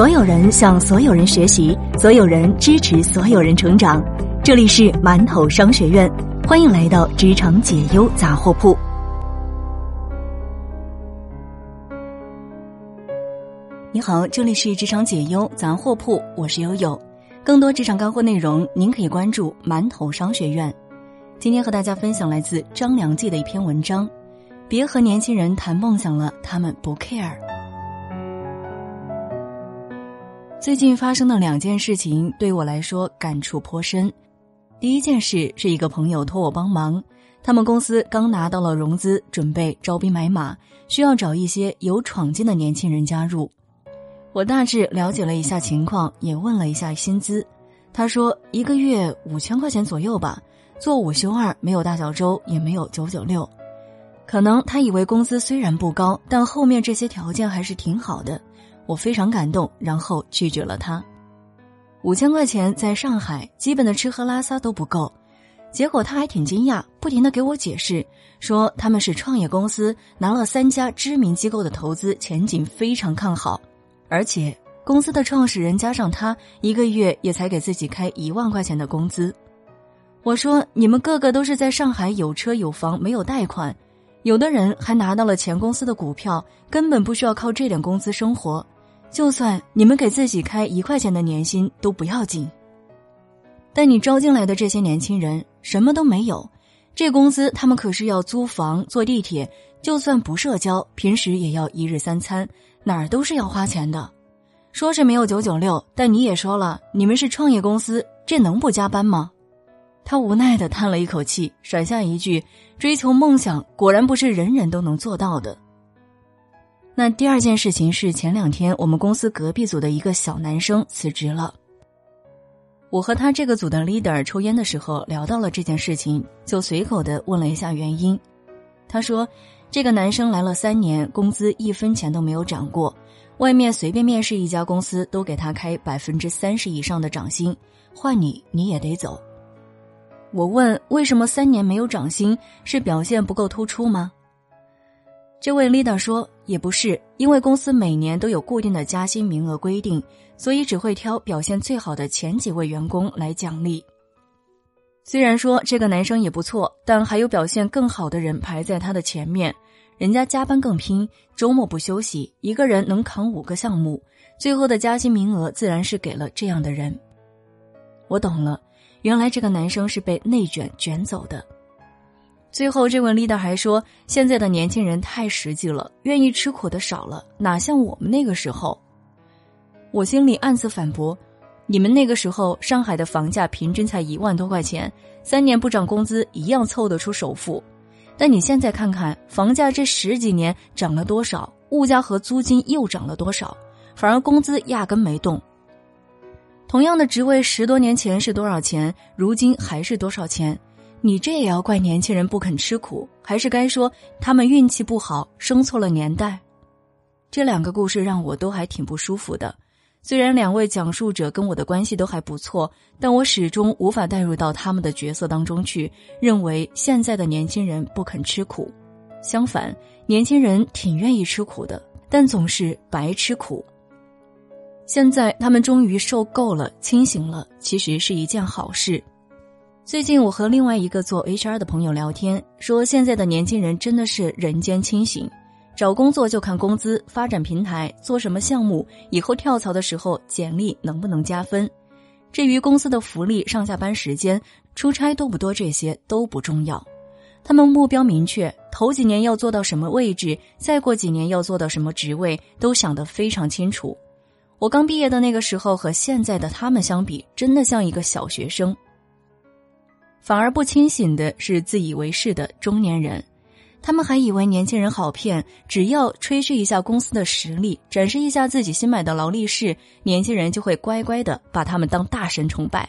所有人向所有人学习，所有人支持所有人成长。这里是馒头商学院，欢迎来到职场解忧杂货铺。你好，这里是职场解忧杂货铺，我是悠悠。更多职场干货内容，您可以关注馒头商学院。今天和大家分享来自张良记的一篇文章：别和年轻人谈梦想了，他们不 care。最近发生的两件事情对我来说感触颇深。第一件事是一个朋友托我帮忙，他们公司刚拿到了融资，准备招兵买马，需要找一些有闯劲的年轻人加入。我大致了解了一下情况，也问了一下薪资。他说一个月五千块钱左右吧，做五休二，没有大小周，也没有九九六。可能他以为工资虽然不高，但后面这些条件还是挺好的。我非常感动，然后拒绝了他。五千块钱在上海，基本的吃喝拉撒都不够。结果他还挺惊讶，不停的给我解释，说他们是创业公司，拿了三家知名机构的投资，前景非常看好。而且公司的创始人加上他，一个月也才给自己开一万块钱的工资。我说你们个个都是在上海有车有房，没有贷款，有的人还拿到了前公司的股票，根本不需要靠这点工资生活。就算你们给自己开一块钱的年薪都不要紧，但你招进来的这些年轻人什么都没有，这工资他们可是要租房、坐地铁，就算不社交，平时也要一日三餐，哪儿都是要花钱的。说是没有九九六，但你也说了，你们是创业公司，这能不加班吗？他无奈的叹了一口气，甩下一句：“追求梦想果然不是人人都能做到的。”那第二件事情是前两天我们公司隔壁组的一个小男生辞职了。我和他这个组的 leader 抽烟的时候聊到了这件事情，就随口的问了一下原因。他说，这个男生来了三年，工资一分钱都没有涨过，外面随便面试一家公司都给他开百分之三十以上的涨薪，换你你也得走。我问为什么三年没有涨薪，是表现不够突出吗？这位 leader 说：“也不是，因为公司每年都有固定的加薪名额规定，所以只会挑表现最好的前几位员工来奖励。虽然说这个男生也不错，但还有表现更好的人排在他的前面。人家加班更拼，周末不休息，一个人能扛五个项目，最后的加薪名额自然是给了这样的人。我懂了，原来这个男生是被内卷卷走的。”最后，这位 leader 还说：“现在的年轻人太实际了，愿意吃苦的少了，哪像我们那个时候。”我心里暗自反驳：“你们那个时候，上海的房价平均才一万多块钱，三年不涨工资一样凑得出首付。但你现在看看，房价这十几年涨了多少，物价和租金又涨了多少，反而工资压根没动。同样的职位，十多年前是多少钱，如今还是多少钱？”你这也要怪年轻人不肯吃苦，还是该说他们运气不好，生错了年代？这两个故事让我都还挺不舒服的。虽然两位讲述者跟我的关系都还不错，但我始终无法带入到他们的角色当中去，认为现在的年轻人不肯吃苦。相反，年轻人挺愿意吃苦的，但总是白吃苦。现在他们终于受够了，清醒了，其实是一件好事。最近我和另外一个做 HR 的朋友聊天，说现在的年轻人真的是人间清醒，找工作就看工资、发展平台、做什么项目，以后跳槽的时候简历能不能加分。至于公司的福利、上下班时间、出差多不多，这些都不重要。他们目标明确，头几年要做到什么位置，再过几年要做到什么职位，都想得非常清楚。我刚毕业的那个时候和现在的他们相比，真的像一个小学生。反而不清醒的是自以为是的中年人，他们还以为年轻人好骗，只要吹嘘一下公司的实力，展示一下自己新买的劳力士，年轻人就会乖乖的把他们当大神崇拜。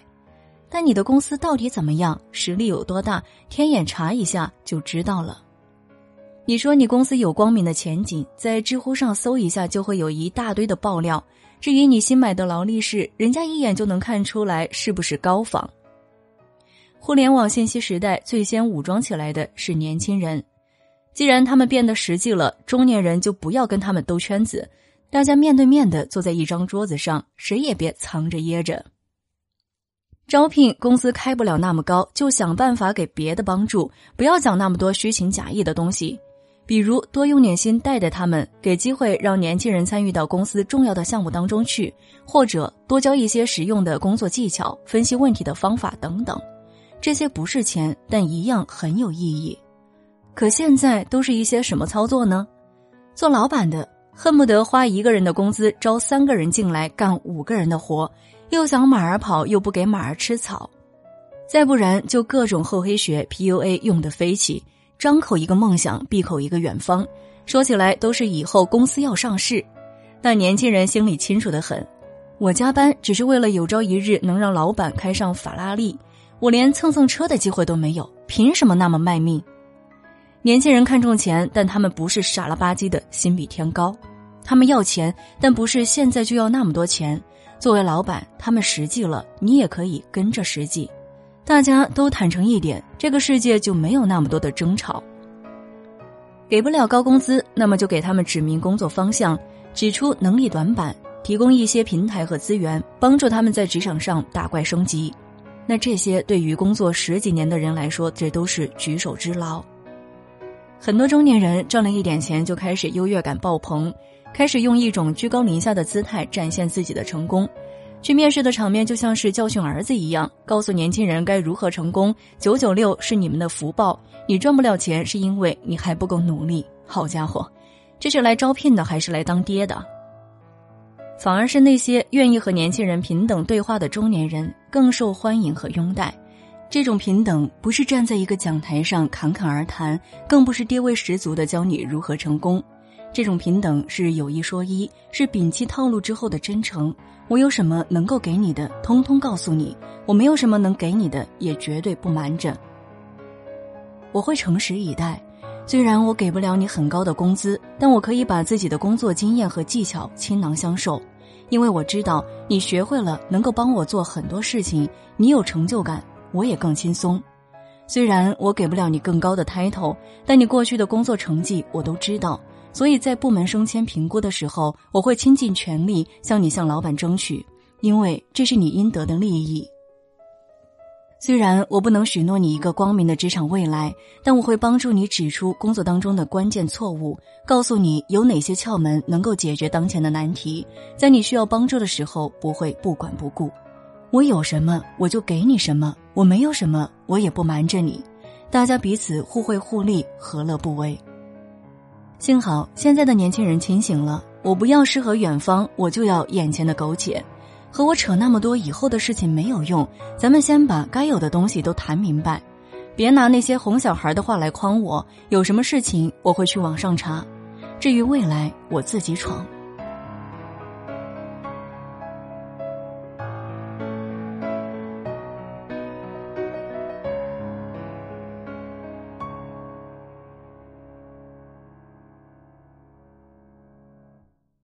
但你的公司到底怎么样，实力有多大，天眼查一下就知道了。你说你公司有光明的前景，在知乎上搜一下就会有一大堆的爆料。至于你新买的劳力士，人家一眼就能看出来是不是高仿。互联网信息时代，最先武装起来的是年轻人。既然他们变得实际了，中年人就不要跟他们兜圈子。大家面对面的坐在一张桌子上，谁也别藏着掖着。招聘公司开不了那么高，就想办法给别的帮助，不要讲那么多虚情假意的东西。比如多用点心带带他们，给机会让年轻人参与到公司重要的项目当中去，或者多教一些实用的工作技巧、分析问题的方法等等。这些不是钱，但一样很有意义。可现在都是一些什么操作呢？做老板的恨不得花一个人的工资招三个人进来干五个人的活，又想马儿跑，又不给马儿吃草。再不然就各种厚黑学 PUA 用的飞起。张口一个梦想，闭口一个远方，说起来都是以后公司要上市，但年轻人心里清楚的很。我加班只是为了有朝一日能让老板开上法拉利，我连蹭蹭车的机会都没有，凭什么那么卖命？年轻人看重钱，但他们不是傻了吧唧的心比天高，他们要钱，但不是现在就要那么多钱。作为老板，他们实际了，你也可以跟着实际。大家都坦诚一点，这个世界就没有那么多的争吵。给不了高工资，那么就给他们指明工作方向，指出能力短板，提供一些平台和资源，帮助他们在职场上打怪升级。那这些对于工作十几年的人来说，这都是举手之劳。很多中年人赚了一点钱，就开始优越感爆棚，开始用一种居高临下的姿态展现自己的成功。去面试的场面就像是教训儿子一样，告诉年轻人该如何成功。九九六是你们的福报，你赚不了钱是因为你还不够努力。好家伙，这是来招聘的还是来当爹的？反而是那些愿意和年轻人平等对话的中年人更受欢迎和拥戴。这种平等不是站在一个讲台上侃侃而谈，更不是爹味十足的教你如何成功。这种平等是有一说一，是摒弃套路之后的真诚。我有什么能够给你的，通通告诉你；我没有什么能给你的，也绝对不瞒着。我会诚实以待，虽然我给不了你很高的工资，但我可以把自己的工作经验和技巧倾囊相授，因为我知道你学会了，能够帮我做很多事情，你有成就感，我也更轻松。虽然我给不了你更高的 title，但你过去的工作成绩我都知道。所以在部门升迁评估的时候，我会倾尽全力向你向老板争取，因为这是你应得的利益。虽然我不能许诺你一个光明的职场未来，但我会帮助你指出工作当中的关键错误，告诉你有哪些窍门能够解决当前的难题，在你需要帮助的时候不会不管不顾。我有什么我就给你什么，我没有什么我也不瞒着你，大家彼此互惠互利，何乐不为？幸好现在的年轻人清醒了，我不要诗和远方，我就要眼前的苟且。和我扯那么多以后的事情没有用，咱们先把该有的东西都谈明白，别拿那些哄小孩的话来诓我。有什么事情我会去网上查，至于未来我自己闯。